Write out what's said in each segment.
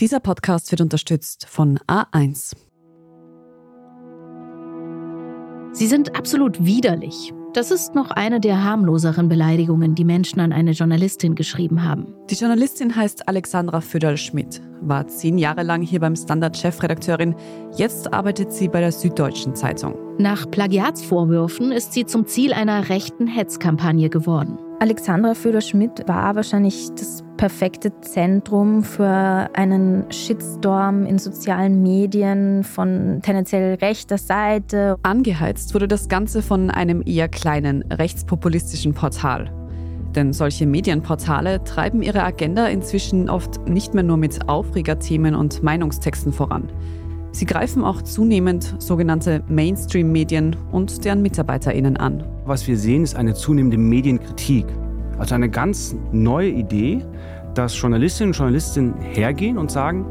Dieser Podcast wird unterstützt von A1. Sie sind absolut widerlich. Das ist noch eine der harmloseren Beleidigungen, die Menschen an eine Journalistin geschrieben haben. Die Journalistin heißt Alexandra Föderl-Schmidt, war zehn Jahre lang hier beim Standard Chefredakteurin. Jetzt arbeitet sie bei der Süddeutschen Zeitung. Nach Plagiatsvorwürfen ist sie zum Ziel einer rechten Hetzkampagne geworden. Alexandra Föder-Schmidt war wahrscheinlich das perfekte Zentrum für einen Shitstorm in sozialen Medien von tendenziell rechter Seite. Angeheizt wurde das Ganze von einem eher kleinen rechtspopulistischen Portal. Denn solche Medienportale treiben ihre Agenda inzwischen oft nicht mehr nur mit Aufregerthemen und Meinungstexten voran. Sie greifen auch zunehmend sogenannte Mainstream-Medien und deren MitarbeiterInnen an. Was wir sehen, ist eine zunehmende Medienkritik. Also eine ganz neue Idee, dass Journalistinnen und Journalisten hergehen und sagen,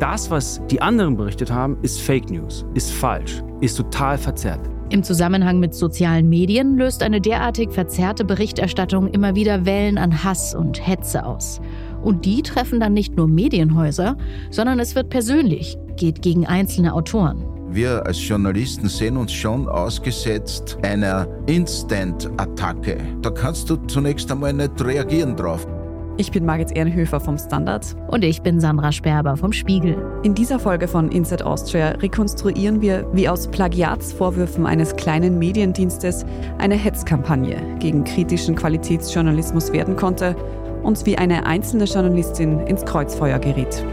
das, was die anderen berichtet haben, ist Fake News, ist falsch, ist total verzerrt. Im Zusammenhang mit sozialen Medien löst eine derartig verzerrte Berichterstattung immer wieder Wellen an Hass und Hetze aus. Und die treffen dann nicht nur Medienhäuser, sondern es wird persönlich, geht gegen einzelne Autoren. Wir als Journalisten sehen uns schon ausgesetzt einer Instant-Attacke. Da kannst du zunächst einmal nicht reagieren drauf. Ich bin Margit Ehrenhöfer vom Standard. Und ich bin Sandra Sperber vom Spiegel. In dieser Folge von Inside Austria rekonstruieren wir, wie aus Plagiatsvorwürfen eines kleinen Mediendienstes eine Hetzkampagne gegen kritischen Qualitätsjournalismus werden konnte und wie eine einzelne Journalistin ins Kreuzfeuer geriet.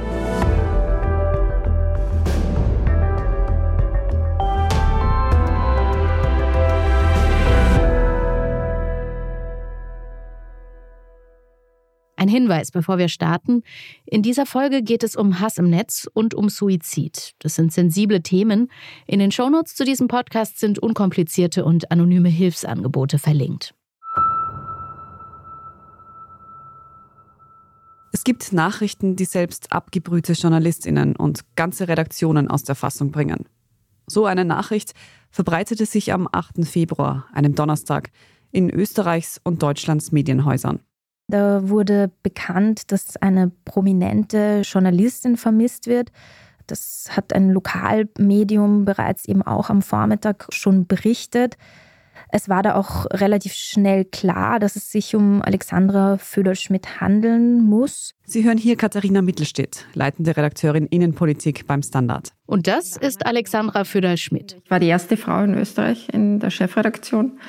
Ein Hinweis, bevor wir starten. In dieser Folge geht es um Hass im Netz und um Suizid. Das sind sensible Themen. In den Shownotes zu diesem Podcast sind unkomplizierte und anonyme Hilfsangebote verlinkt. Es gibt Nachrichten, die selbst abgebrühte Journalistinnen und ganze Redaktionen aus der Fassung bringen. So eine Nachricht verbreitete sich am 8. Februar, einem Donnerstag, in Österreichs und Deutschlands Medienhäusern. Da wurde bekannt, dass eine prominente Journalistin vermisst wird. Das hat ein Lokalmedium bereits eben auch am Vormittag schon berichtet. Es war da auch relativ schnell klar, dass es sich um Alexandra Föderschmidt handeln muss. Sie hören hier Katharina Mittelstedt, leitende Redakteurin Innenpolitik beim Standard. Und das ist Alexandra Föderschmidt. Ich war die erste Frau in Österreich in der Chefredaktion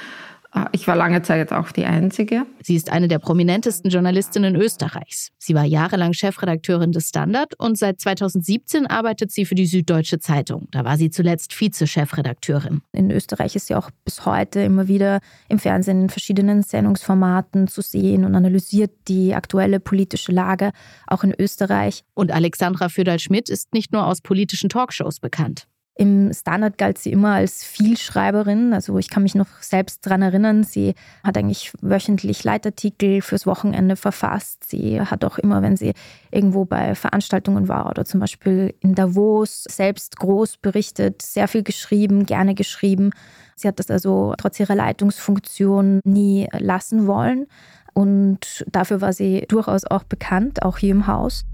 ich war lange Zeit auch die Einzige. Sie ist eine der prominentesten Journalistinnen Österreichs. Sie war jahrelang Chefredakteurin des Standard und seit 2017 arbeitet sie für die Süddeutsche Zeitung. Da war sie zuletzt Vize-Chefredakteurin. In Österreich ist sie auch bis heute immer wieder im Fernsehen in verschiedenen Sendungsformaten zu sehen und analysiert die aktuelle politische Lage auch in Österreich. Und Alexandra Föderl-Schmidt ist nicht nur aus politischen Talkshows bekannt. Im Standard galt sie immer als Vielschreiberin. Also ich kann mich noch selbst daran erinnern, sie hat eigentlich wöchentlich Leitartikel fürs Wochenende verfasst. Sie hat auch immer, wenn sie irgendwo bei Veranstaltungen war oder zum Beispiel in Davos, selbst groß berichtet, sehr viel geschrieben, gerne geschrieben. Sie hat das also trotz ihrer Leitungsfunktion nie lassen wollen. Und dafür war sie durchaus auch bekannt, auch hier im Haus.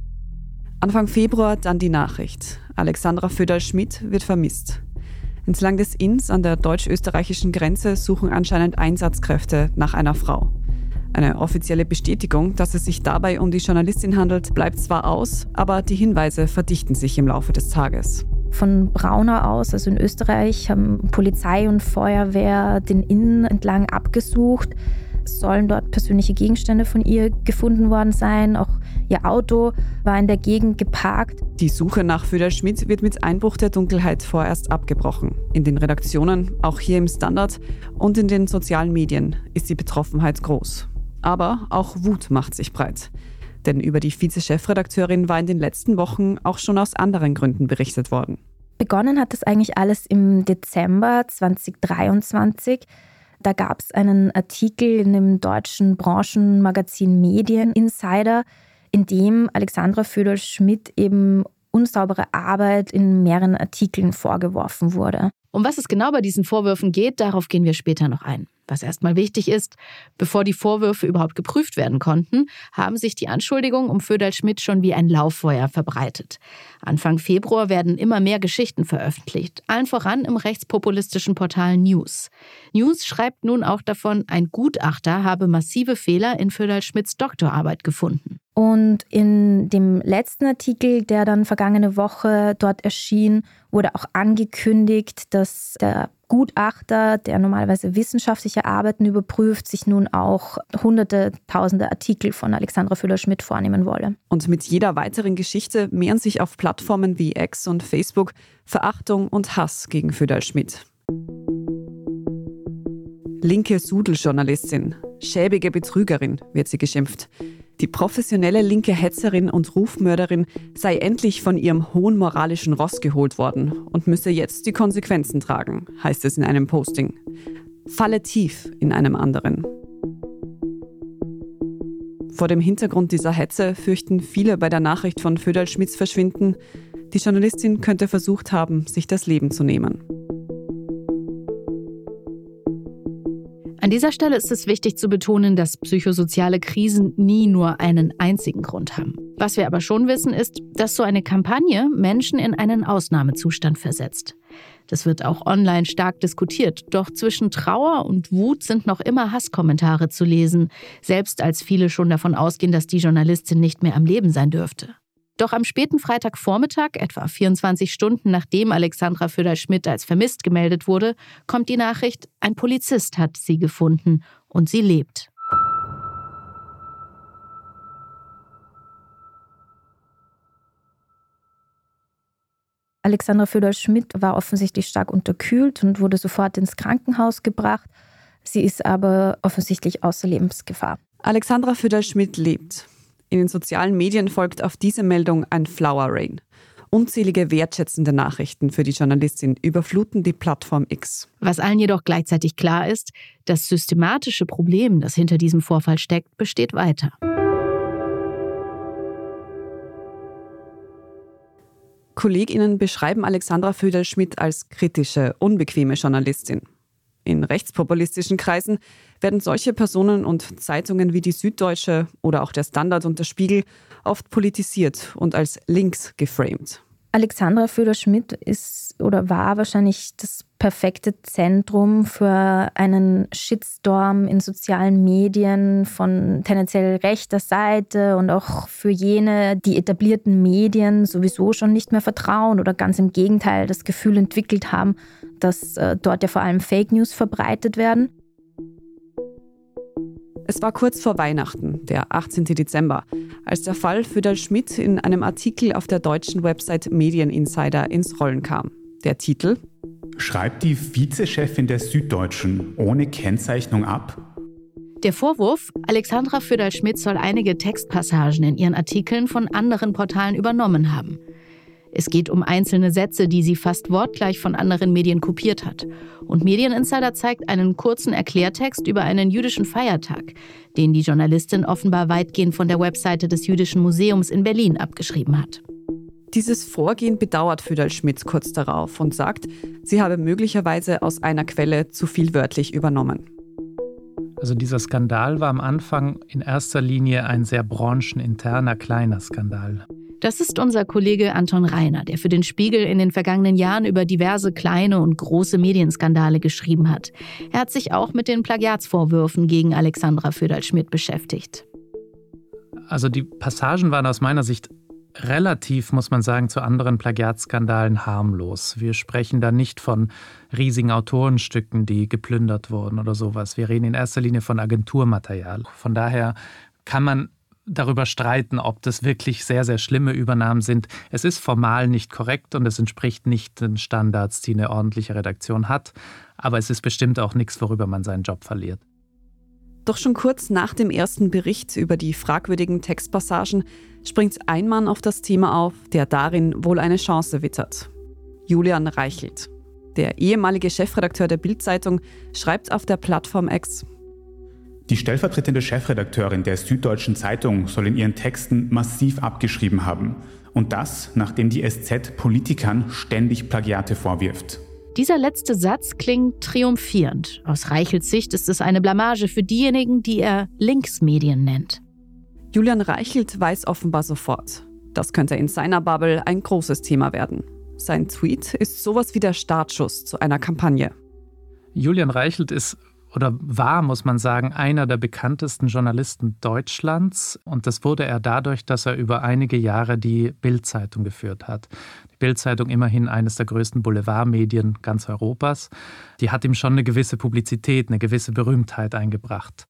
Anfang Februar dann die Nachricht. Alexandra Föderl-Schmidt wird vermisst. Entlang des Inns an der deutsch-österreichischen Grenze suchen anscheinend Einsatzkräfte nach einer Frau. Eine offizielle Bestätigung, dass es sich dabei um die Journalistin handelt, bleibt zwar aus, aber die Hinweise verdichten sich im Laufe des Tages. Von Braunau aus, also in Österreich, haben Polizei und Feuerwehr den Inn entlang abgesucht. Es sollen dort persönliche Gegenstände von ihr gefunden worden sein, auch Ihr Auto war in der Gegend geparkt. Die Suche nach Föder Schmidt wird mit Einbruch der Dunkelheit vorerst abgebrochen. In den Redaktionen, auch hier im Standard und in den sozialen Medien ist die Betroffenheit groß. Aber auch Wut macht sich breit. Denn über die Vize-Chefredakteurin war in den letzten Wochen auch schon aus anderen Gründen berichtet worden. Begonnen hat das eigentlich alles im Dezember 2023. Da gab es einen Artikel in dem deutschen Branchenmagazin Medien Insider, in dem Alexandra Föderl-Schmidt eben unsaubere Arbeit in mehreren Artikeln vorgeworfen wurde. Um was es genau bei diesen Vorwürfen geht, darauf gehen wir später noch ein. Was erstmal wichtig ist, bevor die Vorwürfe überhaupt geprüft werden konnten, haben sich die Anschuldigungen um Föderl-Schmidt schon wie ein Lauffeuer verbreitet. Anfang Februar werden immer mehr Geschichten veröffentlicht, allen voran im rechtspopulistischen Portal News. News schreibt nun auch davon, ein Gutachter habe massive Fehler in Föderl-Schmidts Doktorarbeit gefunden. Und in dem letzten Artikel, der dann vergangene Woche dort erschien, wurde auch angekündigt, dass der Gutachter, der normalerweise wissenschaftliche Arbeiten überprüft, sich nun auch hunderte, tausende Artikel von Alexandra Füller-Schmidt vornehmen wolle. Und mit jeder weiteren Geschichte mehren sich auf Plattformen wie X und Facebook Verachtung und Hass gegen Füller-Schmidt. Linke Sudeljournalistin, schäbige Betrügerin wird sie geschimpft. Die professionelle linke Hetzerin und Rufmörderin sei endlich von ihrem hohen moralischen Ross geholt worden und müsse jetzt die Konsequenzen tragen, heißt es in einem Posting. Falle tief in einem anderen. Vor dem Hintergrund dieser Hetze fürchten viele bei der Nachricht von Föderl Schmidts Verschwinden, die Journalistin könnte versucht haben, sich das Leben zu nehmen. An dieser Stelle ist es wichtig zu betonen, dass psychosoziale Krisen nie nur einen einzigen Grund haben. Was wir aber schon wissen, ist, dass so eine Kampagne Menschen in einen Ausnahmezustand versetzt. Das wird auch online stark diskutiert, doch zwischen Trauer und Wut sind noch immer Hasskommentare zu lesen, selbst als viele schon davon ausgehen, dass die Journalistin nicht mehr am Leben sein dürfte. Doch am späten Freitagvormittag, etwa 24 Stunden nachdem Alexandra Föder-Schmidt als vermisst gemeldet wurde, kommt die Nachricht, ein Polizist hat sie gefunden und sie lebt. Alexandra Föder-Schmidt war offensichtlich stark unterkühlt und wurde sofort ins Krankenhaus gebracht. Sie ist aber offensichtlich außer Lebensgefahr. Alexandra Föder-Schmidt lebt. In den sozialen Medien folgt auf diese Meldung ein Flower Rain. Unzählige wertschätzende Nachrichten für die Journalistin überfluten die Plattform X. Was allen jedoch gleichzeitig klar ist, das systematische Problem, das hinter diesem Vorfall steckt, besteht weiter. KollegInnen beschreiben Alexandra Föderl-Schmidt als kritische, unbequeme Journalistin. In rechtspopulistischen Kreisen werden solche Personen und Zeitungen wie die Süddeutsche oder auch der Standard und der Spiegel oft politisiert und als links geframed. Alexandra Föder-Schmidt ist oder war wahrscheinlich das perfekte Zentrum für einen Shitstorm in sozialen Medien von tendenziell rechter Seite und auch für jene, die etablierten Medien sowieso schon nicht mehr vertrauen oder ganz im Gegenteil das Gefühl entwickelt haben, dass äh, dort ja vor allem Fake News verbreitet werden. Es war kurz vor Weihnachten, der 18. Dezember, als der Fall Föderl Schmidt in einem Artikel auf der deutschen Website Medieninsider ins Rollen kam. Der Titel Schreibt die Vizechefin der Süddeutschen ohne Kennzeichnung ab? Der Vorwurf, Alexandra Föderl-Schmidt soll einige Textpassagen in ihren Artikeln von anderen Portalen übernommen haben. Es geht um einzelne Sätze, die sie fast wortgleich von anderen Medien kopiert hat. Und Medieninsider zeigt einen kurzen Erklärtext über einen jüdischen Feiertag, den die Journalistin offenbar weitgehend von der Webseite des Jüdischen Museums in Berlin abgeschrieben hat. Dieses Vorgehen bedauert Fidel Schmidt kurz darauf und sagt, sie habe möglicherweise aus einer Quelle zu viel wörtlich übernommen. Also dieser Skandal war am Anfang in erster Linie ein sehr brancheninterner kleiner Skandal. Das ist unser Kollege Anton Reiner, der für den Spiegel in den vergangenen Jahren über diverse kleine und große Medienskandale geschrieben hat. Er hat sich auch mit den Plagiatsvorwürfen gegen Alexandra Föderl-Schmidt beschäftigt. Also die Passagen waren aus meiner Sicht relativ, muss man sagen, zu anderen Plagiatskandalen harmlos. Wir sprechen da nicht von riesigen Autorenstücken, die geplündert wurden oder sowas. Wir reden in erster Linie von Agenturmaterial. Von daher kann man darüber streiten, ob das wirklich sehr, sehr schlimme Übernahmen sind. Es ist formal nicht korrekt und es entspricht nicht den Standards, die eine ordentliche Redaktion hat. Aber es ist bestimmt auch nichts, worüber man seinen Job verliert. Doch schon kurz nach dem ersten Bericht über die fragwürdigen Textpassagen springt ein Mann auf das Thema auf, der darin wohl eine Chance wittert. Julian Reichelt. Der ehemalige Chefredakteur der Bild-Zeitung schreibt auf der Plattform X, die stellvertretende Chefredakteurin der Süddeutschen Zeitung soll in ihren Texten massiv abgeschrieben haben. Und das, nachdem die SZ Politikern ständig Plagiate vorwirft. Dieser letzte Satz klingt triumphierend. Aus Reichels Sicht ist es eine Blamage für diejenigen, die er Linksmedien nennt. Julian Reichelt weiß offenbar sofort, das könnte in seiner Bubble ein großes Thema werden. Sein Tweet ist sowas wie der Startschuss zu einer Kampagne. Julian Reichelt ist oder war, muss man sagen, einer der bekanntesten Journalisten Deutschlands. Und das wurde er dadurch, dass er über einige Jahre die Bild-Zeitung geführt hat. Die Bild-Zeitung immerhin eines der größten Boulevardmedien ganz Europas. Die hat ihm schon eine gewisse Publizität, eine gewisse Berühmtheit eingebracht.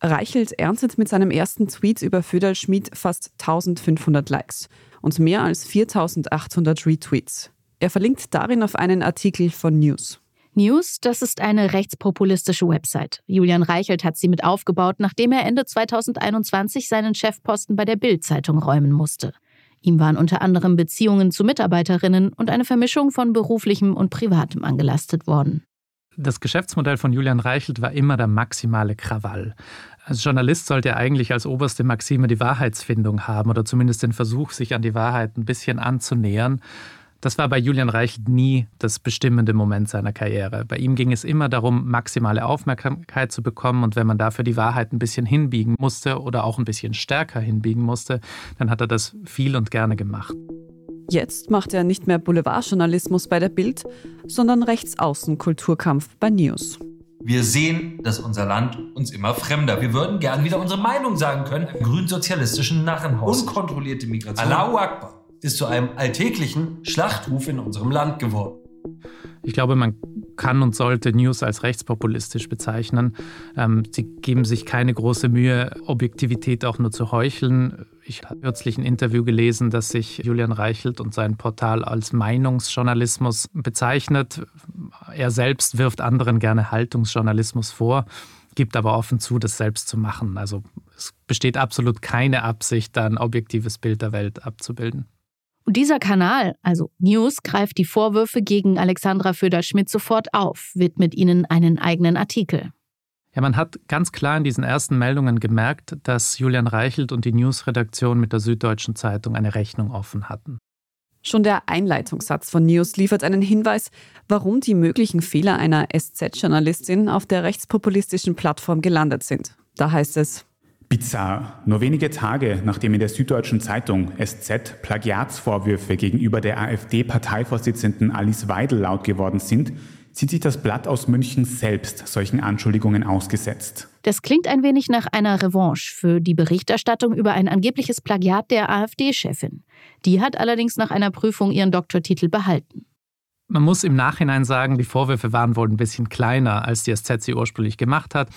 Reichelt erntet mit seinem ersten Tweet über Föderl Schmid fast 1500 Likes und mehr als 4800 Retweets. Er verlinkt darin auf einen Artikel von News. News, das ist eine rechtspopulistische Website. Julian Reichelt hat sie mit aufgebaut, nachdem er Ende 2021 seinen Chefposten bei der Bild-Zeitung räumen musste. Ihm waren unter anderem Beziehungen zu Mitarbeiterinnen und eine Vermischung von beruflichem und privatem angelastet worden. Das Geschäftsmodell von Julian Reichelt war immer der maximale Krawall. Als Journalist sollte er eigentlich als oberste Maxime die Wahrheitsfindung haben oder zumindest den Versuch, sich an die Wahrheit ein bisschen anzunähern. Das war bei Julian Reichelt nie das bestimmende Moment seiner Karriere. Bei ihm ging es immer darum, maximale Aufmerksamkeit zu bekommen und wenn man dafür die Wahrheit ein bisschen hinbiegen musste oder auch ein bisschen stärker hinbiegen musste, dann hat er das viel und gerne gemacht. Jetzt macht er nicht mehr Boulevardjournalismus bei der Bild, sondern Rechtsaußen-Kulturkampf bei News. Wir sehen, dass unser Land uns immer fremder. Wir würden gern wieder unsere Meinung sagen können. Grünsozialistischen Narrenhaus. Unkontrollierte Migration. Allahu Akbar ist zu einem alltäglichen Schlachtruf in unserem Land geworden. Ich glaube, man kann und sollte News als rechtspopulistisch bezeichnen. Ähm, sie geben sich keine große Mühe, Objektivität auch nur zu heucheln. Ich habe kürzlich ein Interview gelesen, das sich Julian Reichelt und sein Portal als Meinungsjournalismus bezeichnet. Er selbst wirft anderen gerne Haltungsjournalismus vor, gibt aber offen zu, das selbst zu machen. Also es besteht absolut keine Absicht, da ein objektives Bild der Welt abzubilden. Und dieser Kanal, also News, greift die Vorwürfe gegen Alexandra Föder-Schmidt sofort auf, widmet ihnen einen eigenen Artikel. Ja, man hat ganz klar in diesen ersten Meldungen gemerkt, dass Julian Reichelt und die News-Redaktion mit der Süddeutschen Zeitung eine Rechnung offen hatten. Schon der Einleitungssatz von News liefert einen Hinweis, warum die möglichen Fehler einer SZ-Journalistin auf der rechtspopulistischen Plattform gelandet sind. Da heißt es, Bizarr. Nur wenige Tage nachdem in der Süddeutschen Zeitung SZ Plagiatsvorwürfe gegenüber der AfD-Parteivorsitzenden Alice Weidel laut geworden sind, sieht sich das Blatt aus München selbst solchen Anschuldigungen ausgesetzt. Das klingt ein wenig nach einer Revanche für die Berichterstattung über ein angebliches Plagiat der AfD-Chefin. Die hat allerdings nach einer Prüfung ihren Doktortitel behalten. Man muss im Nachhinein sagen, die Vorwürfe waren wohl ein bisschen kleiner, als die SZ sie ursprünglich gemacht hat.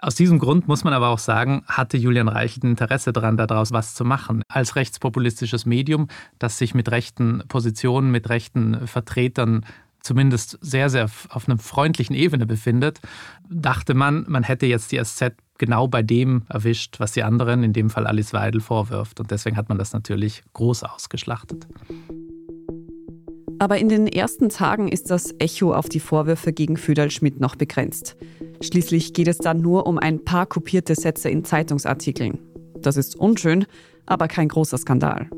Aus diesem Grund muss man aber auch sagen, hatte Julian Reichelt ein Interesse daran, daraus was zu machen. Als rechtspopulistisches Medium, das sich mit rechten Positionen, mit rechten Vertretern zumindest sehr, sehr auf einer freundlichen Ebene befindet, dachte man, man hätte jetzt die SZ genau bei dem erwischt, was die anderen, in dem Fall Alice Weidel, vorwirft. Und deswegen hat man das natürlich groß ausgeschlachtet. Aber in den ersten Tagen ist das Echo auf die Vorwürfe gegen Föderl Schmidt noch begrenzt. Schließlich geht es dann nur um ein paar kopierte Sätze in Zeitungsartikeln. Das ist unschön, aber kein großer Skandal.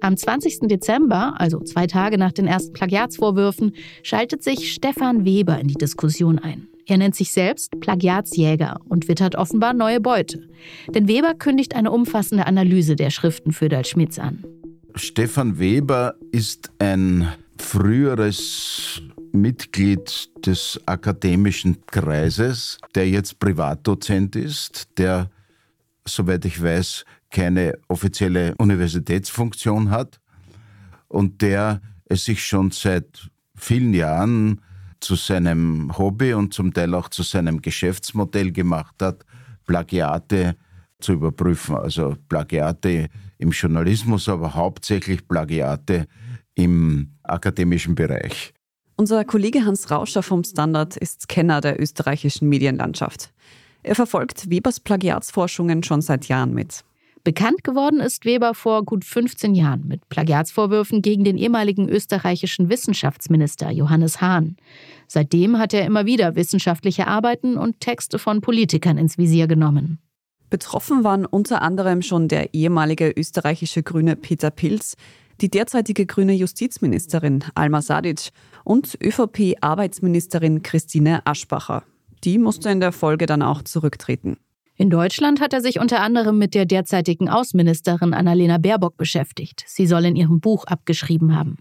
Am 20. Dezember, also zwei Tage nach den ersten Plagiatsvorwürfen, schaltet sich Stefan Weber in die Diskussion ein. Er nennt sich selbst Plagiatsjäger und wittert offenbar neue Beute. Denn Weber kündigt eine umfassende Analyse der Schriften Föderl Schmidts an. Stefan Weber ist ein früheres Mitglied des akademischen Kreises, der jetzt Privatdozent ist, der, soweit ich weiß, keine offizielle Universitätsfunktion hat und der es sich schon seit vielen Jahren zu seinem Hobby und zum Teil auch zu seinem Geschäftsmodell gemacht hat, Plagiate zu überprüfen. Also Plagiate im Journalismus, aber hauptsächlich Plagiate im akademischen Bereich. Unser Kollege Hans Rauscher vom Standard ist Kenner der österreichischen Medienlandschaft. Er verfolgt Webers Plagiatsforschungen schon seit Jahren mit. Bekannt geworden ist Weber vor gut 15 Jahren mit Plagiatsvorwürfen gegen den ehemaligen österreichischen Wissenschaftsminister Johannes Hahn. Seitdem hat er immer wieder wissenschaftliche Arbeiten und Texte von Politikern ins Visier genommen. Betroffen waren unter anderem schon der ehemalige österreichische Grüne Peter Pilz, die derzeitige grüne Justizministerin Alma Sadic und ÖVP-Arbeitsministerin Christine Aschbacher. Die musste in der Folge dann auch zurücktreten. In Deutschland hat er sich unter anderem mit der derzeitigen Außenministerin Annalena Baerbock beschäftigt. Sie soll in ihrem Buch abgeschrieben haben.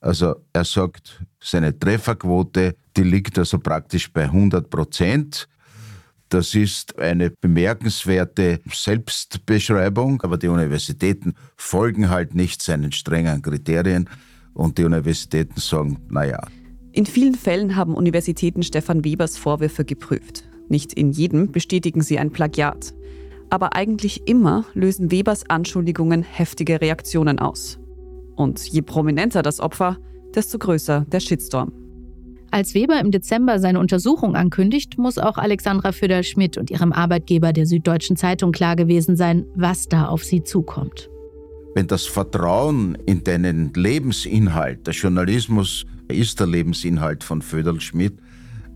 Also er sagt, seine Trefferquote, die liegt also praktisch bei 100 Prozent. Das ist eine bemerkenswerte Selbstbeschreibung, aber die Universitäten folgen halt nicht seinen strengen Kriterien und die Universitäten sagen, naja. In vielen Fällen haben Universitäten Stefan Webers Vorwürfe geprüft. Nicht in jedem bestätigen sie ein Plagiat. Aber eigentlich immer lösen Webers Anschuldigungen heftige Reaktionen aus. Und je prominenter das Opfer, desto größer der Shitstorm. Als Weber im Dezember seine Untersuchung ankündigt, muss auch Alexandra Föderl-Schmidt und ihrem Arbeitgeber der Süddeutschen Zeitung klar gewesen sein, was da auf sie zukommt. Wenn das Vertrauen in deinen Lebensinhalt, der Journalismus ist der Lebensinhalt von Föderl-Schmidt,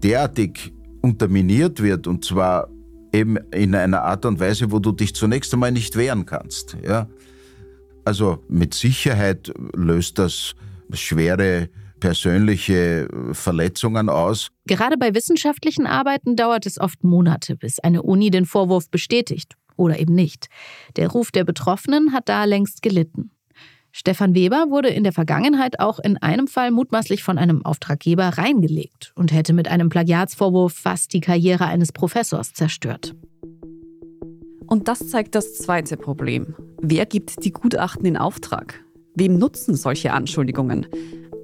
derartig unterminiert wird und zwar eben in einer Art und Weise, wo du dich zunächst einmal nicht wehren kannst. Ja? Also mit Sicherheit löst das schwere persönliche Verletzungen aus. Gerade bei wissenschaftlichen Arbeiten dauert es oft Monate, bis eine Uni den Vorwurf bestätigt oder eben nicht. Der Ruf der Betroffenen hat da längst gelitten. Stefan Weber wurde in der Vergangenheit auch in einem Fall mutmaßlich von einem Auftraggeber reingelegt und hätte mit einem Plagiatsvorwurf fast die Karriere eines Professors zerstört. Und das zeigt das zweite Problem. Wer gibt die Gutachten in Auftrag? Wem nutzen solche Anschuldigungen?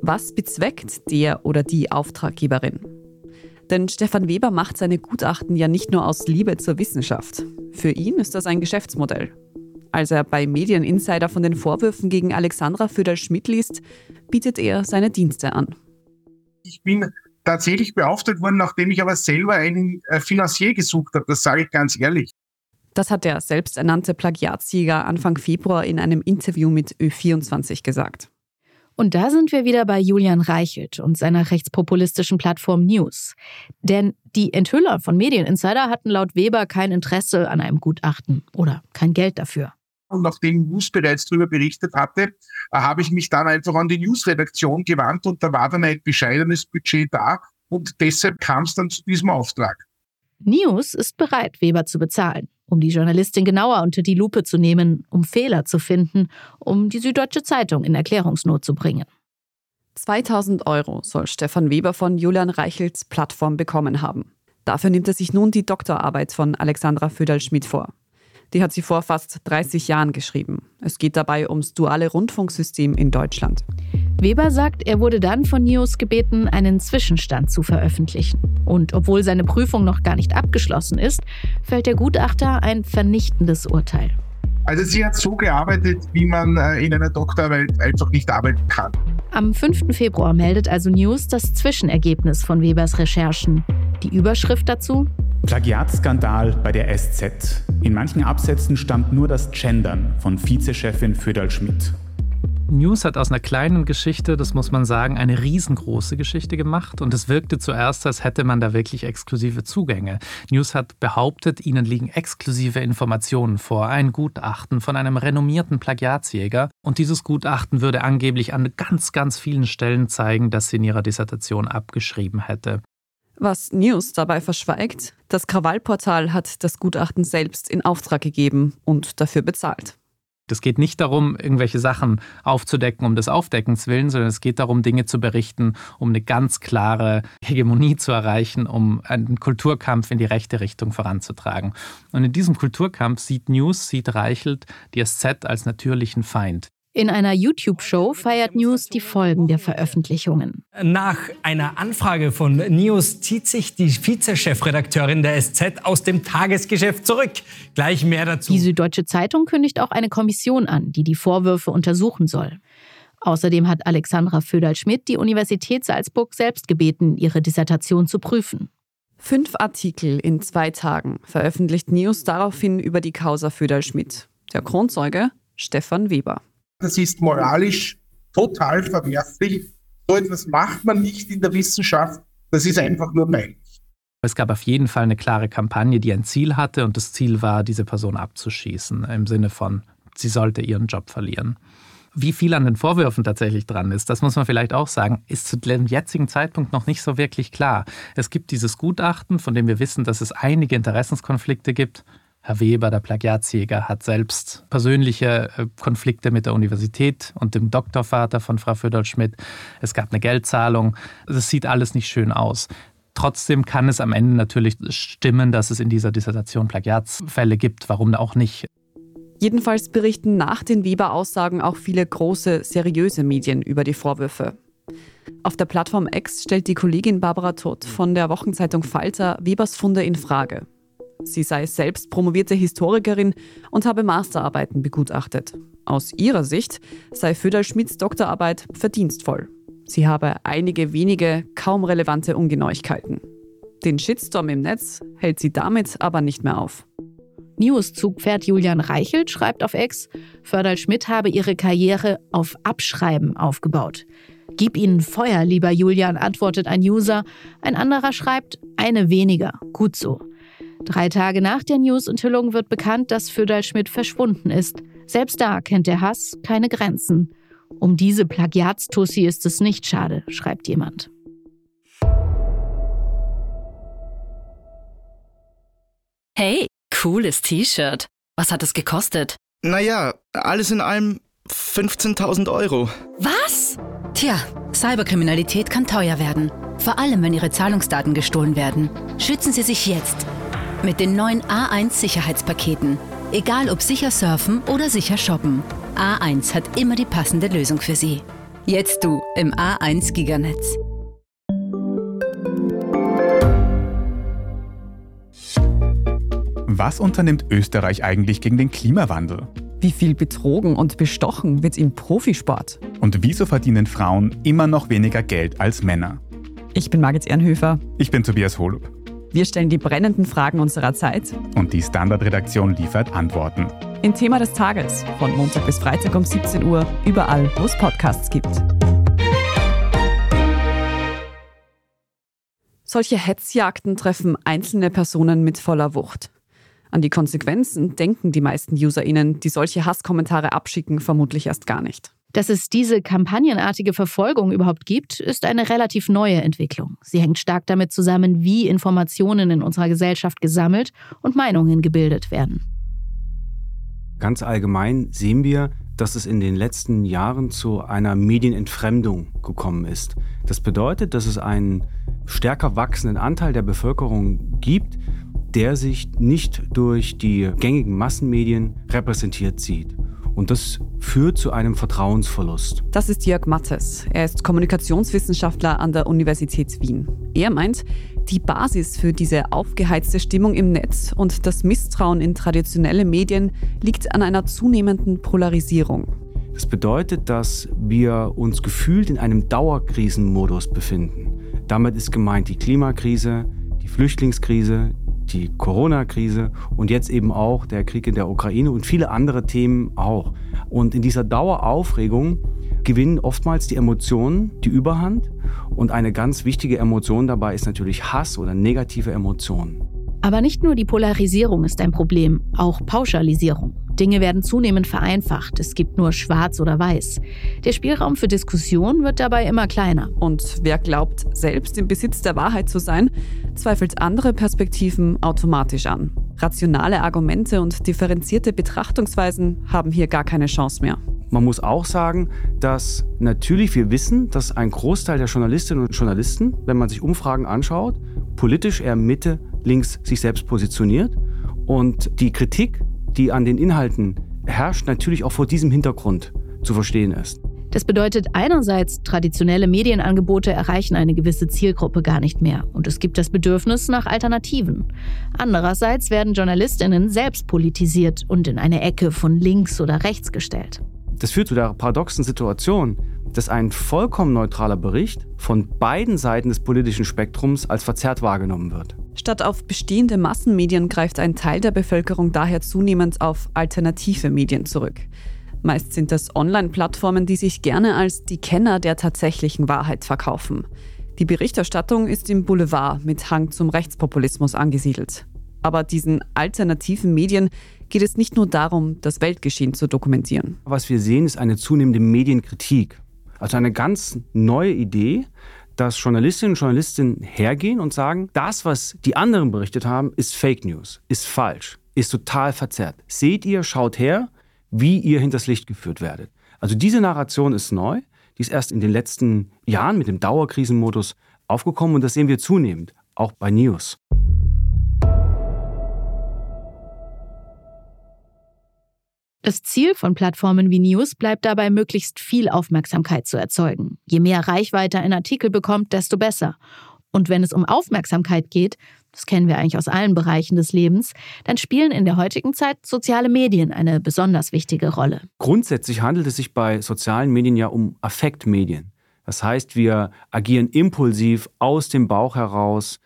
Was bezweckt der oder die Auftraggeberin? Denn Stefan Weber macht seine Gutachten ja nicht nur aus Liebe zur Wissenschaft. Für ihn ist das ein Geschäftsmodell. Als er bei Medieninsider von den Vorwürfen gegen Alexandra Föderl-Schmidt liest, bietet er seine Dienste an. Ich bin tatsächlich beauftragt worden, nachdem ich aber selber einen äh, Finanzier gesucht habe. Das sage ich ganz ehrlich. Das hat der selbsternannte Plagiatsjäger Anfang Februar in einem Interview mit Ö24 gesagt. Und da sind wir wieder bei Julian Reichelt und seiner rechtspopulistischen Plattform News. Denn die Enthüller von Medieninsider hatten laut Weber kein Interesse an einem Gutachten oder kein Geld dafür. Und nachdem News bereits darüber berichtet hatte, habe ich mich dann einfach an die News-Redaktion gewandt und da war dann ein bescheidenes Budget da und deshalb kam es dann zu diesem Auftrag. News ist bereit, Weber zu bezahlen um die Journalistin genauer unter die Lupe zu nehmen, um Fehler zu finden, um die Süddeutsche Zeitung in Erklärungsnot zu bringen. 2000 Euro soll Stefan Weber von Julian Reichels Plattform bekommen haben. Dafür nimmt er sich nun die Doktorarbeit von Alexandra Föderl-Schmidt vor. Die hat sie vor fast 30 Jahren geschrieben. Es geht dabei ums duale Rundfunksystem in Deutschland. Weber sagt, er wurde dann von News gebeten, einen Zwischenstand zu veröffentlichen. Und obwohl seine Prüfung noch gar nicht abgeschlossen ist, fällt der Gutachter ein vernichtendes Urteil. Also sie hat so gearbeitet, wie man äh, in einer Doktorarbeit einfach nicht arbeiten kann. Am 5. Februar meldet also News das Zwischenergebnis von Webers Recherchen. Die Überschrift dazu? Plagiatskandal bei der SZ. In manchen Absätzen stammt nur das Gendern von Vizechefin Föderl Schmidt. News hat aus einer kleinen Geschichte, das muss man sagen, eine riesengroße Geschichte gemacht und es wirkte zuerst, als hätte man da wirklich exklusive Zugänge. News hat behauptet, ihnen liegen exklusive Informationen vor, ein Gutachten von einem renommierten Plagiatsjäger und dieses Gutachten würde angeblich an ganz, ganz vielen Stellen zeigen, dass sie in ihrer Dissertation abgeschrieben hätte. Was News dabei verschweigt, das Krawallportal hat das Gutachten selbst in Auftrag gegeben und dafür bezahlt. Es geht nicht darum, irgendwelche Sachen aufzudecken um des Aufdeckens willen, sondern es geht darum, Dinge zu berichten, um eine ganz klare Hegemonie zu erreichen, um einen Kulturkampf in die rechte Richtung voranzutragen. Und in diesem Kulturkampf sieht News, sieht Reichelt die SZ als natürlichen Feind. In einer YouTube-Show feiert News die Folgen der Veröffentlichungen. Nach einer Anfrage von News zieht sich die Vizechefredakteurin der SZ aus dem Tagesgeschäft zurück. Gleich mehr dazu. Die Süddeutsche Zeitung kündigt auch eine Kommission an, die die Vorwürfe untersuchen soll. Außerdem hat Alexandra Föderl-Schmidt die Universität Salzburg selbst gebeten, ihre Dissertation zu prüfen. Fünf Artikel in zwei Tagen veröffentlicht News daraufhin über die Causa Föderl-Schmidt. Der Kronzeuge Stefan Weber. Das ist moralisch total verwerflich. So etwas macht man nicht in der Wissenschaft. Das ist einfach nur peinlich. Es gab auf jeden Fall eine klare Kampagne, die ein Ziel hatte und das Ziel war, diese Person abzuschießen, im Sinne von, sie sollte ihren Job verlieren. Wie viel an den Vorwürfen tatsächlich dran ist, das muss man vielleicht auch sagen, ist zu dem jetzigen Zeitpunkt noch nicht so wirklich klar. Es gibt dieses Gutachten, von dem wir wissen, dass es einige Interessenskonflikte gibt. Herr Weber, der Plagiatsjäger, hat selbst persönliche äh, Konflikte mit der Universität und dem Doktorvater von Frau Föderl-Schmidt. Es gab eine Geldzahlung. Das sieht alles nicht schön aus. Trotzdem kann es am Ende natürlich stimmen, dass es in dieser Dissertation Plagiatsfälle gibt. Warum auch nicht? Jedenfalls berichten nach den Weber-Aussagen auch viele große, seriöse Medien über die Vorwürfe. Auf der Plattform X stellt die Kollegin Barbara Todt von der Wochenzeitung Falter Webers Funde in Frage. Sie sei selbst promovierte Historikerin und habe Masterarbeiten begutachtet. Aus ihrer Sicht sei Föderl-Schmidts Doktorarbeit verdienstvoll. Sie habe einige wenige, kaum relevante Ungenauigkeiten. Den Shitstorm im Netz hält sie damit aber nicht mehr auf. News-Zugpferd Julian Reichelt schreibt auf Ex, Fördal Schmidt habe ihre Karriere auf Abschreiben aufgebaut. Gib ihnen Feuer, lieber Julian, antwortet ein User. Ein anderer schreibt, eine weniger, gut so. Drei Tage nach der News-Enthüllung wird bekannt, dass Föderl Schmidt verschwunden ist. Selbst da kennt der Hass keine Grenzen. Um diese Plagiatstussi ist es nicht schade, schreibt jemand. Hey, cooles T-Shirt. Was hat es gekostet? Naja, alles in allem 15.000 Euro. Was? Tja, Cyberkriminalität kann teuer werden. Vor allem, wenn Ihre Zahlungsdaten gestohlen werden. Schützen Sie sich jetzt. Mit den neuen A1 Sicherheitspaketen. Egal ob sicher surfen oder sicher shoppen. A1 hat immer die passende Lösung für Sie. Jetzt du im A1 Giganetz. Was unternimmt Österreich eigentlich gegen den Klimawandel? Wie viel betrogen und bestochen wird im Profisport? Und wieso verdienen Frauen immer noch weniger Geld als Männer? Ich bin Margit Ehrenhöfer. Ich bin Tobias Holub. Wir stellen die brennenden Fragen unserer Zeit. Und die Standardredaktion liefert Antworten. In Thema des Tages von Montag bis Freitag um 17 Uhr, überall, wo es Podcasts gibt. Solche Hetzjagden treffen einzelne Personen mit voller Wucht. An die Konsequenzen denken die meisten UserInnen, die solche Hasskommentare abschicken, vermutlich erst gar nicht. Dass es diese kampagnenartige Verfolgung überhaupt gibt, ist eine relativ neue Entwicklung. Sie hängt stark damit zusammen, wie Informationen in unserer Gesellschaft gesammelt und Meinungen gebildet werden. Ganz allgemein sehen wir, dass es in den letzten Jahren zu einer Medienentfremdung gekommen ist. Das bedeutet, dass es einen stärker wachsenden Anteil der Bevölkerung gibt, der sich nicht durch die gängigen Massenmedien repräsentiert sieht. Und das führt zu einem Vertrauensverlust. Das ist Jörg Mattes. Er ist Kommunikationswissenschaftler an der Universität Wien. Er meint, die Basis für diese aufgeheizte Stimmung im Netz und das Misstrauen in traditionelle Medien liegt an einer zunehmenden Polarisierung. Das bedeutet, dass wir uns gefühlt in einem Dauerkrisenmodus befinden. Damit ist gemeint die Klimakrise, die Flüchtlingskrise, die Corona-Krise und jetzt eben auch der Krieg in der Ukraine und viele andere Themen auch. Und in dieser Daueraufregung gewinnen oftmals die Emotionen die Überhand. Und eine ganz wichtige Emotion dabei ist natürlich Hass oder negative Emotionen. Aber nicht nur die Polarisierung ist ein Problem, auch Pauschalisierung. Dinge werden zunehmend vereinfacht. Es gibt nur Schwarz oder Weiß. Der Spielraum für Diskussion wird dabei immer kleiner. Und wer glaubt, selbst im Besitz der Wahrheit zu sein, zweifelt andere Perspektiven automatisch an. Rationale Argumente und differenzierte Betrachtungsweisen haben hier gar keine Chance mehr. Man muss auch sagen, dass natürlich wir wissen, dass ein Großteil der Journalistinnen und Journalisten, wenn man sich Umfragen anschaut, politisch eher Mitte, links sich selbst positioniert. Und die Kritik die an den Inhalten herrscht, natürlich auch vor diesem Hintergrund zu verstehen ist. Das bedeutet einerseits, traditionelle Medienangebote erreichen eine gewisse Zielgruppe gar nicht mehr und es gibt das Bedürfnis nach Alternativen. Andererseits werden Journalistinnen selbst politisiert und in eine Ecke von links oder rechts gestellt. Das führt zu der paradoxen Situation, dass ein vollkommen neutraler Bericht von beiden Seiten des politischen Spektrums als verzerrt wahrgenommen wird. Statt auf bestehende Massenmedien greift ein Teil der Bevölkerung daher zunehmend auf alternative Medien zurück. Meist sind das Online-Plattformen, die sich gerne als die Kenner der tatsächlichen Wahrheit verkaufen. Die Berichterstattung ist im Boulevard mit Hang zum Rechtspopulismus angesiedelt. Aber diesen alternativen Medien geht es nicht nur darum, das Weltgeschehen zu dokumentieren. Was wir sehen, ist eine zunehmende Medienkritik. Also eine ganz neue Idee, dass Journalistinnen und Journalisten hergehen und sagen, das, was die anderen berichtet haben, ist Fake News, ist falsch, ist total verzerrt. Seht ihr, schaut her, wie ihr hinters Licht geführt werdet. Also diese Narration ist neu, die ist erst in den letzten Jahren mit dem Dauerkrisenmodus aufgekommen und das sehen wir zunehmend, auch bei News. Das Ziel von Plattformen wie News bleibt dabei, möglichst viel Aufmerksamkeit zu erzeugen. Je mehr Reichweite ein Artikel bekommt, desto besser. Und wenn es um Aufmerksamkeit geht, das kennen wir eigentlich aus allen Bereichen des Lebens, dann spielen in der heutigen Zeit soziale Medien eine besonders wichtige Rolle. Grundsätzlich handelt es sich bei sozialen Medien ja um Affektmedien. Das heißt, wir agieren impulsiv aus dem Bauch heraus,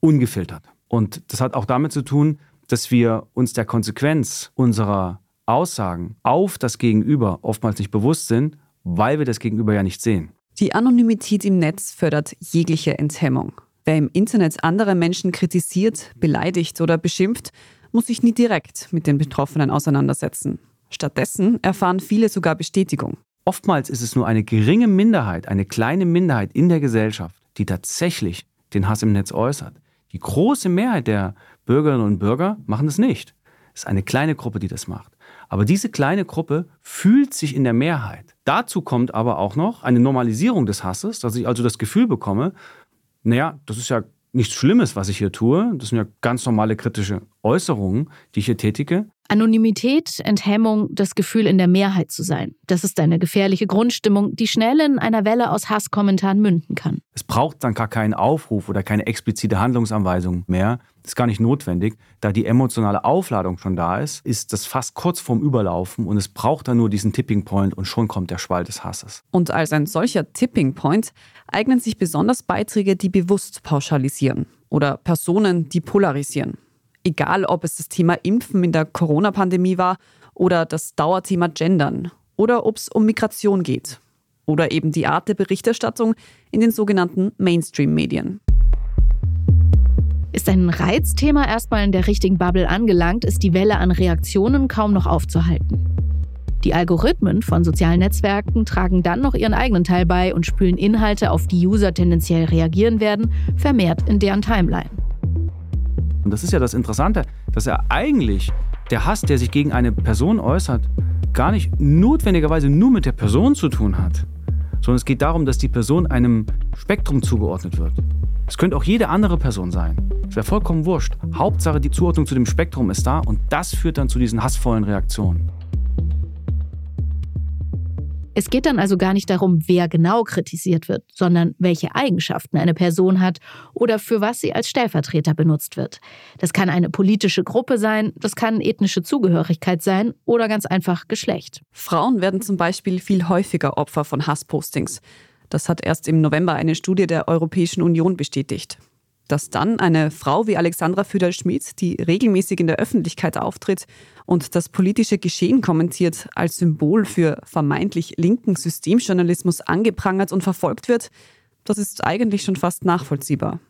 ungefiltert. Und das hat auch damit zu tun, dass wir uns der Konsequenz unserer Aussagen auf das Gegenüber oftmals nicht bewusst sind, weil wir das Gegenüber ja nicht sehen. Die Anonymität im Netz fördert jegliche Enthemmung. Wer im Internet andere Menschen kritisiert, beleidigt oder beschimpft, muss sich nie direkt mit den Betroffenen auseinandersetzen. Stattdessen erfahren viele sogar Bestätigung. Oftmals ist es nur eine geringe Minderheit, eine kleine Minderheit in der Gesellschaft, die tatsächlich den Hass im Netz äußert. Die große Mehrheit der Bürgerinnen und Bürger machen es nicht. Es ist eine kleine Gruppe, die das macht. Aber diese kleine Gruppe fühlt sich in der Mehrheit. Dazu kommt aber auch noch eine Normalisierung des Hasses, dass ich also das Gefühl bekomme, naja, das ist ja nichts Schlimmes, was ich hier tue. Das sind ja ganz normale kritische Äußerungen, die ich hier tätige. Anonymität, Enthemmung, das Gefühl, in der Mehrheit zu sein. Das ist eine gefährliche Grundstimmung, die schnell in einer Welle aus Hasskommentaren münden kann. Es braucht dann gar keinen Aufruf oder keine explizite Handlungsanweisung mehr. Das ist gar nicht notwendig. Da die emotionale Aufladung schon da ist, ist das fast kurz vorm Überlaufen und es braucht dann nur diesen Tipping Point und schon kommt der Schwall des Hasses. Und als ein solcher Tipping Point eignen sich besonders Beiträge, die bewusst pauschalisieren oder Personen, die polarisieren. Egal, ob es das Thema Impfen in der Corona-Pandemie war oder das Dauerthema Gendern oder ob es um Migration geht oder eben die Art der Berichterstattung in den sogenannten Mainstream-Medien. Ist ein Reizthema erstmal in der richtigen Bubble angelangt, ist die Welle an Reaktionen kaum noch aufzuhalten. Die Algorithmen von sozialen Netzwerken tragen dann noch ihren eigenen Teil bei und spülen Inhalte, auf die User tendenziell reagieren werden, vermehrt in deren Timeline. Und das ist ja das Interessante, dass er eigentlich der Hass, der sich gegen eine Person äußert, gar nicht notwendigerweise nur mit der Person zu tun hat, sondern es geht darum, dass die Person einem Spektrum zugeordnet wird. Es könnte auch jede andere Person sein. Es wäre vollkommen wurscht. Hauptsache, die Zuordnung zu dem Spektrum ist da und das führt dann zu diesen hassvollen Reaktionen. Es geht dann also gar nicht darum, wer genau kritisiert wird, sondern welche Eigenschaften eine Person hat oder für was sie als Stellvertreter benutzt wird. Das kann eine politische Gruppe sein, das kann ethnische Zugehörigkeit sein oder ganz einfach Geschlecht. Frauen werden zum Beispiel viel häufiger Opfer von Hasspostings. Das hat erst im November eine Studie der Europäischen Union bestätigt dass dann eine Frau wie Alexandra Füderl-Schmidt, die regelmäßig in der Öffentlichkeit auftritt und das politische Geschehen kommentiert, als Symbol für vermeintlich linken Systemjournalismus angeprangert und verfolgt wird, das ist eigentlich schon fast nachvollziehbar.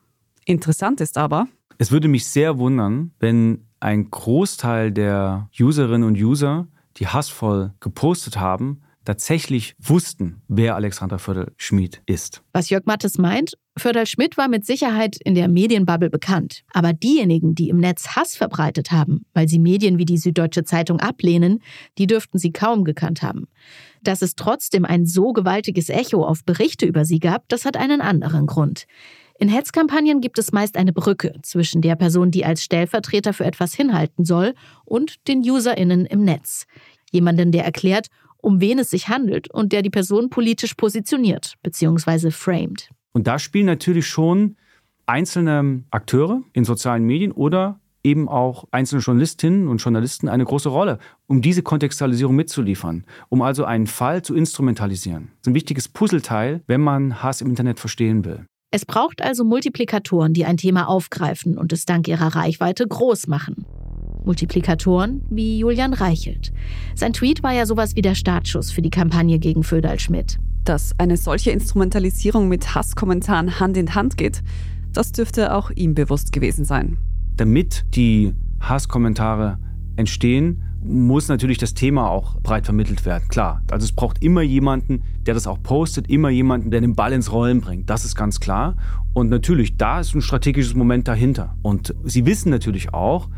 Interessant ist aber, es würde mich sehr wundern, wenn ein Großteil der Userinnen und User, die hassvoll gepostet haben, tatsächlich wussten, wer Alexandra Förderl-Schmid ist. Was Jörg Mattes meint, Förderl-Schmidt war mit Sicherheit in der Medienbubble bekannt. Aber diejenigen, die im Netz Hass verbreitet haben, weil sie Medien wie die Süddeutsche Zeitung ablehnen, die dürften sie kaum gekannt haben. Dass es trotzdem ein so gewaltiges Echo auf Berichte über sie gab, das hat einen anderen Grund. In Hetzkampagnen gibt es meist eine Brücke zwischen der Person, die als Stellvertreter für etwas hinhalten soll, und den UserInnen im Netz. Jemanden, der erklärt, um wen es sich handelt und der die Person politisch positioniert bzw. framed. Und da spielen natürlich schon einzelne Akteure in sozialen Medien oder eben auch einzelne Journalistinnen und Journalisten eine große Rolle, um diese Kontextualisierung mitzuliefern, um also einen Fall zu instrumentalisieren. Das ist ein wichtiges Puzzleteil, wenn man Hass im Internet verstehen will. Es braucht also Multiplikatoren, die ein Thema aufgreifen und es dank ihrer Reichweite groß machen. Multiplikatoren wie Julian Reichelt. Sein Tweet war ja sowas wie der Startschuss für die Kampagne gegen Föderl Schmidt. Dass eine solche Instrumentalisierung mit Hasskommentaren Hand in Hand geht, das dürfte auch ihm bewusst gewesen sein. Damit die Hasskommentare entstehen, muss natürlich das Thema auch breit vermittelt werden. Klar, also es braucht immer jemanden, der das auch postet, immer jemanden, der den Ball ins Rollen bringt. Das ist ganz klar. Und natürlich, da ist ein strategisches Moment dahinter. Und Sie wissen natürlich auch,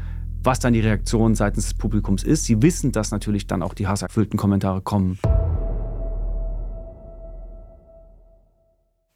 was dann die Reaktion seitens des Publikums ist. Sie wissen, dass natürlich dann auch die hasserfüllten Kommentare kommen.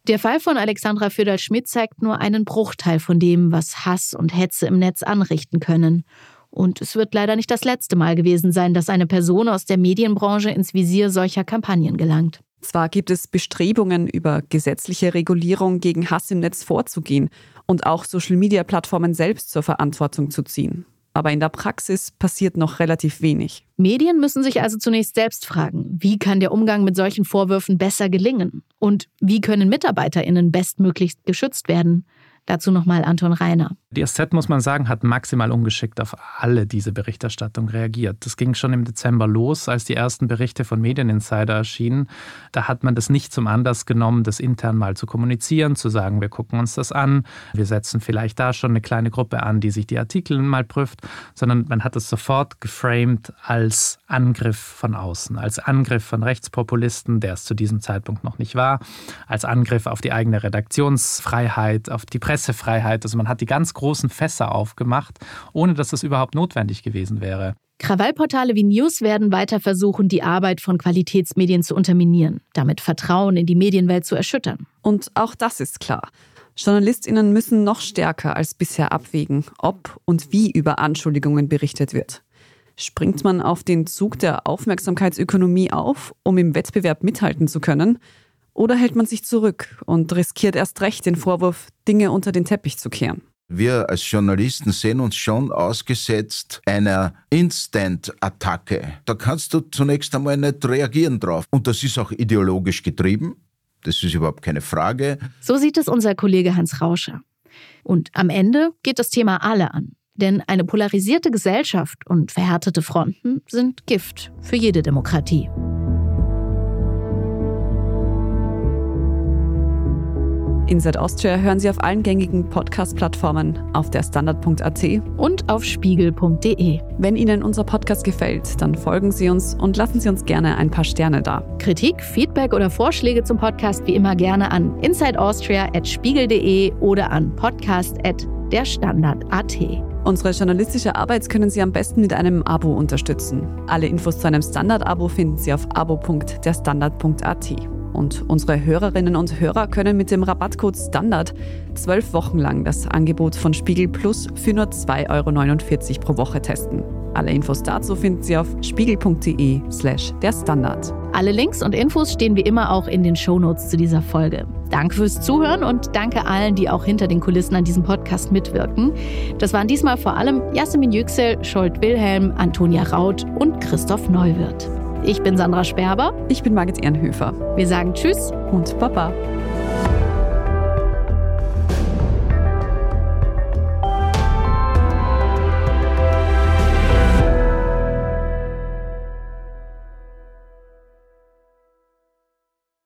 Der Fall von Alexandra Föderl-Schmidt zeigt nur einen Bruchteil von dem, was Hass und Hetze im Netz anrichten können. Und es wird leider nicht das letzte Mal gewesen sein, dass eine Person aus der Medienbranche ins Visier solcher Kampagnen gelangt. Zwar gibt es Bestrebungen, über gesetzliche Regulierung gegen Hass im Netz vorzugehen und auch Social-Media-Plattformen selbst zur Verantwortung zu ziehen aber in der Praxis passiert noch relativ wenig. Medien müssen sich also zunächst selbst fragen, wie kann der Umgang mit solchen Vorwürfen besser gelingen und wie können Mitarbeiterinnen bestmöglichst geschützt werden. Dazu nochmal Anton Reiner. Die SZ, muss man sagen, hat maximal ungeschickt auf alle diese Berichterstattung reagiert. Das ging schon im Dezember los, als die ersten Berichte von Medieninsider erschienen. Da hat man das nicht zum Anlass genommen, das intern mal zu kommunizieren, zu sagen, wir gucken uns das an, wir setzen vielleicht da schon eine kleine Gruppe an, die sich die Artikel mal prüft, sondern man hat es sofort geframed als Angriff von außen, als Angriff von Rechtspopulisten, der es zu diesem Zeitpunkt noch nicht war, als Angriff auf die eigene Redaktionsfreiheit, auf die Presse Pressefreiheit. Also man hat die ganz großen Fässer aufgemacht, ohne dass das überhaupt notwendig gewesen wäre. Krawallportale wie News werden weiter versuchen, die Arbeit von Qualitätsmedien zu unterminieren, damit Vertrauen in die Medienwelt zu erschüttern. Und auch das ist klar. Journalistinnen müssen noch stärker als bisher abwägen, ob und wie über Anschuldigungen berichtet wird. Springt man auf den Zug der Aufmerksamkeitsökonomie auf, um im Wettbewerb mithalten zu können, oder hält man sich zurück und riskiert erst recht den Vorwurf, Dinge unter den Teppich zu kehren? Wir als Journalisten sehen uns schon ausgesetzt einer Instant-Attacke. Da kannst du zunächst einmal nicht reagieren drauf. Und das ist auch ideologisch getrieben. Das ist überhaupt keine Frage. So sieht es unser Kollege Hans Rauscher. Und am Ende geht das Thema alle an. Denn eine polarisierte Gesellschaft und verhärtete Fronten sind Gift für jede Demokratie. Inside Austria hören Sie auf allen gängigen Podcast-Plattformen, auf der Standard.at und auf spiegel.de. Wenn Ihnen unser Podcast gefällt, dann folgen Sie uns und lassen Sie uns gerne ein paar Sterne da. Kritik, Feedback oder Vorschläge zum Podcast wie immer gerne an insideaustria.spiegel.de oder an podcast.derstandard.at. Unsere journalistische Arbeit können Sie am besten mit einem Abo unterstützen. Alle Infos zu einem Standard-Abo finden Sie auf abo.derstandard.at. Und unsere Hörerinnen und Hörer können mit dem Rabattcode Standard zwölf Wochen lang das Angebot von Spiegel Plus für nur 2,49 Euro pro Woche testen. Alle Infos dazu finden Sie auf spiegel.de slash der Standard. Alle Links und Infos stehen wie immer auch in den Shownotes zu dieser Folge. Danke fürs Zuhören und danke allen, die auch hinter den Kulissen an diesem Podcast mitwirken. Das waren diesmal vor allem Jasmin Yüksel, Scholt Wilhelm, Antonia Raut und Christoph Neuwirth. Ich bin Sandra Sperber. Ich bin Margit Ehrenhöfer. Wir sagen Tschüss und Baba.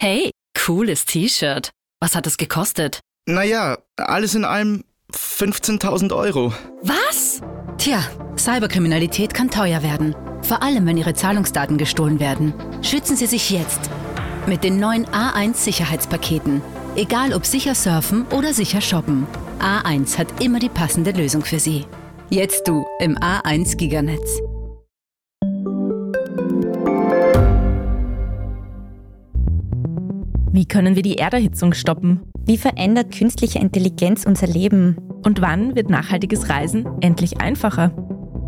Hey, cooles T-Shirt. Was hat es gekostet? Naja, alles in allem 15.000 Euro. Was? Tja, Cyberkriminalität kann teuer werden. Vor allem, wenn Ihre Zahlungsdaten gestohlen werden. Schützen Sie sich jetzt. Mit den neuen A1 Sicherheitspaketen. Egal ob sicher surfen oder sicher shoppen. A1 hat immer die passende Lösung für Sie. Jetzt du im A1 Giganetz. Wie können wir die Erderhitzung stoppen? Wie verändert künstliche Intelligenz unser Leben? Und wann wird nachhaltiges Reisen endlich einfacher?